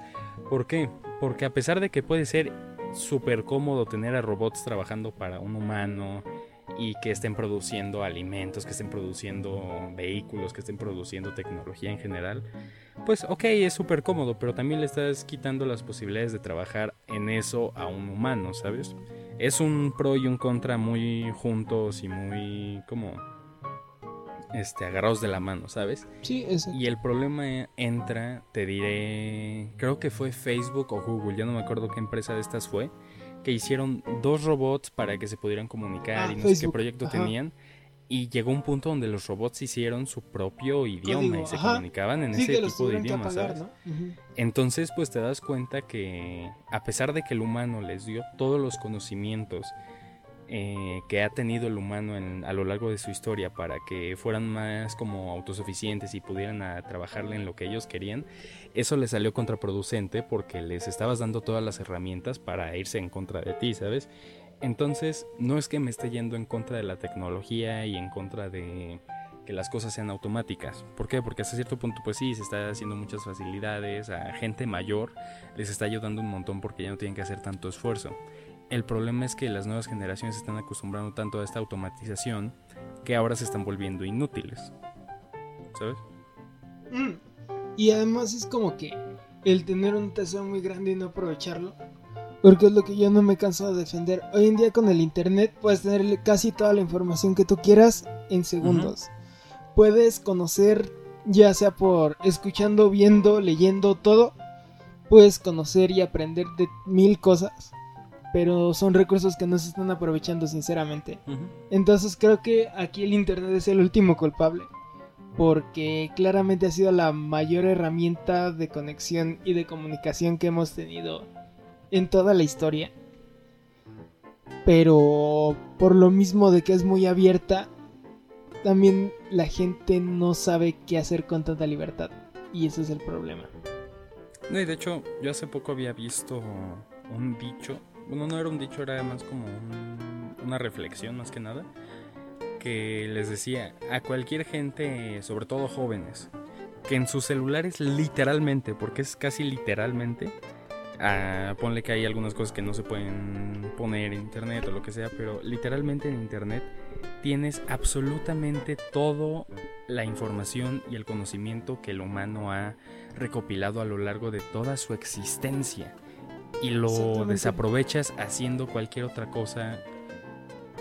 Speaker 1: ¿Por qué? Porque a pesar de que puede ser súper cómodo tener a robots trabajando para un humano y que estén produciendo alimentos, que estén produciendo vehículos, que estén produciendo tecnología en general, pues ok, es súper cómodo, pero también le estás quitando las posibilidades de trabajar en eso a un humano, ¿sabes? Es un pro y un contra muy juntos y muy como este agarrados de la mano, ¿sabes?
Speaker 2: Sí, eso.
Speaker 1: Y el problema entra, te diré, creo que fue Facebook o Google, ya no me acuerdo qué empresa de estas fue, que hicieron dos robots para que se pudieran comunicar
Speaker 2: Ah,
Speaker 1: y no sé qué proyecto
Speaker 2: ajá.
Speaker 1: tenían. Y llegó un punto donde los robots hicieron su propio idioma y se
Speaker 2: ajá.
Speaker 1: comunicaban en
Speaker 2: Sí,
Speaker 1: ese tipo de idioma,
Speaker 2: apagar,
Speaker 1: ¿sabes?
Speaker 2: ¿no? Ujú.
Speaker 1: Entonces, pues te das cuenta que a pesar de que el humano les dio todos los conocimientos eh, que ha tenido el humano a lo largo de su historia para que fueran más como autosuficientes y pudieran trabajarle en lo que ellos querían, eso les salió contraproducente porque les estabas dando todas las herramientas para irse en contra de ti, ¿sabes? Entonces, no es que me esté yendo en contra de la tecnología y en contra de que las cosas sean automáticas. ¿Por qué? Porque hasta cierto punto, pues sí, se está haciendo muchas facilidades, a gente mayor les está ayudando un montón porque ya no tienen que hacer tanto esfuerzo. El problema es que las nuevas generaciones se están acostumbrando tanto a esta automatización que ahora se están volviendo inútiles. ¿Sabes?
Speaker 2: Mm. Y además es como que el tener un tesoro muy grande y no aprovecharlo. Porque es lo que yo no me canso de defender. Hoy en día con el internet puedes tener casi toda la información que tú quieras en segundos. Puedes conocer, ya sea por escuchando, viendo, leyendo, todo. Puedes conocer y aprender de mil cosas. Pero son recursos que no se están aprovechando sinceramente. Entonces creo que aquí el Internet es el último culpable. Porque claramente ha sido la mayor herramienta de conexión y de comunicación que hemos tenido en toda la historia. Pero por lo mismo de que es muy abierta, también la gente no sabe qué hacer con tanta libertad. Y ese es el problema.
Speaker 1: No, y de hecho, yo hace poco había visto un dicho. Bueno, no era un dicho, era más como un- una reflexión más que nada. Que les decía a cualquier gente, sobre todo jóvenes, que en sus celulares literalmente, porque es casi literalmente, ah, ponle que hay algunas cosas que no se pueden poner en internet o lo que sea, pero literalmente en internet tienes absolutamente toda la información y el conocimiento que el humano ha recopilado a lo largo de toda su existencia y lo desaprovechas haciendo cualquier otra cosa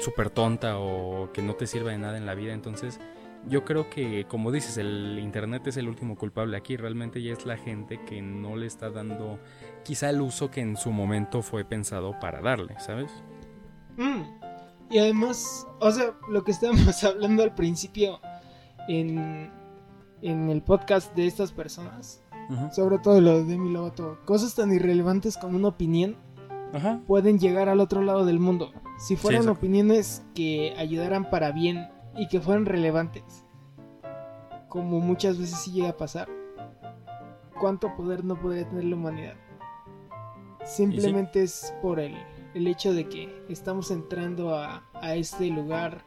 Speaker 1: súper tonta o que no te sirva de nada en la vida. Entonces, yo creo que, como dices, el Internet es el último culpable aquí. Realmente ya es la gente que no le está dando quizá el uso que en su momento fue pensado para darle, ¿sabes?
Speaker 2: Mm. Y además, o sea, lo que estábamos hablando al principio en, en el podcast de estas personas, sobre todo lo de Demi Lovato, cosas tan irrelevantes como una opinión
Speaker 1: Ajá.
Speaker 2: pueden llegar al otro lado del mundo. Si fueran opiniones que ayudaran para bien y que fueran relevantes, como muchas veces sí llega a pasar, ¿cuánto poder no podría tener la humanidad? Simplemente es por el, el hecho de que estamos entrando a, a este lugar,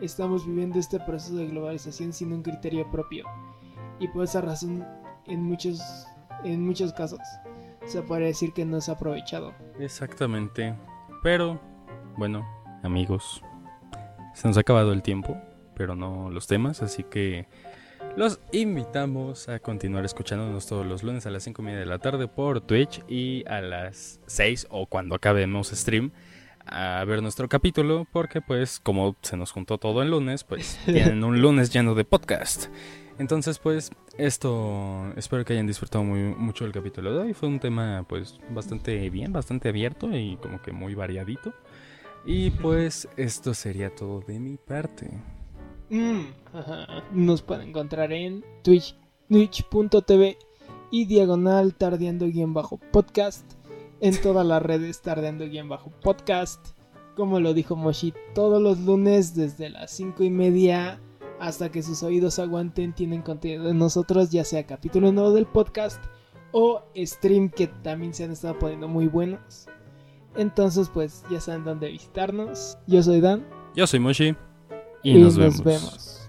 Speaker 2: estamos viviendo este proceso de globalización sin un criterio propio. Y por esa razón, en muchos, en muchos casos, se puede decir que no se ha aprovechado.
Speaker 1: Exactamente. Pero, bueno, amigos, se nos ha acabado el tiempo, pero no los temas, así que los invitamos a continuar escuchándonos todos los lunes a las 5 y media de la tarde por Twitch y a las 6 o cuando acabemos stream a ver nuestro capítulo porque pues como se nos juntó todo el lunes pues tienen un lunes lleno de podcast entonces pues esto espero que hayan disfrutado muy mucho el capítulo de hoy fue un tema pues bastante bien bastante abierto y como que muy variadito Y pues esto sería todo de mi parte.
Speaker 2: Mm, Nos pueden encontrar en Twitch, twitch.tv y diagonal tardeando-podcast. En todas las redes tardeando-podcast. Como lo dijo Moshi, todos los lunes desde las 5 y media hasta que sus oídos aguanten tienen contenido de nosotros, ya sea capítulo nuevo del podcast o stream que también se han estado poniendo muy buenos. Entonces pues ya saben dónde visitarnos. Yo soy Dan.
Speaker 1: Yo soy Moshi. Y, nos, vemos.